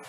you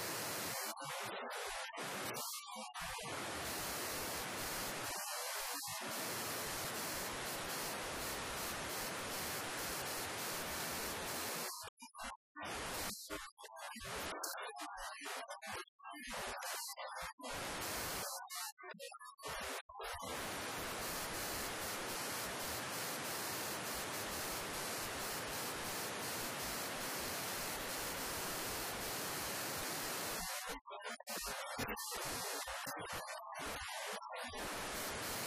you やったー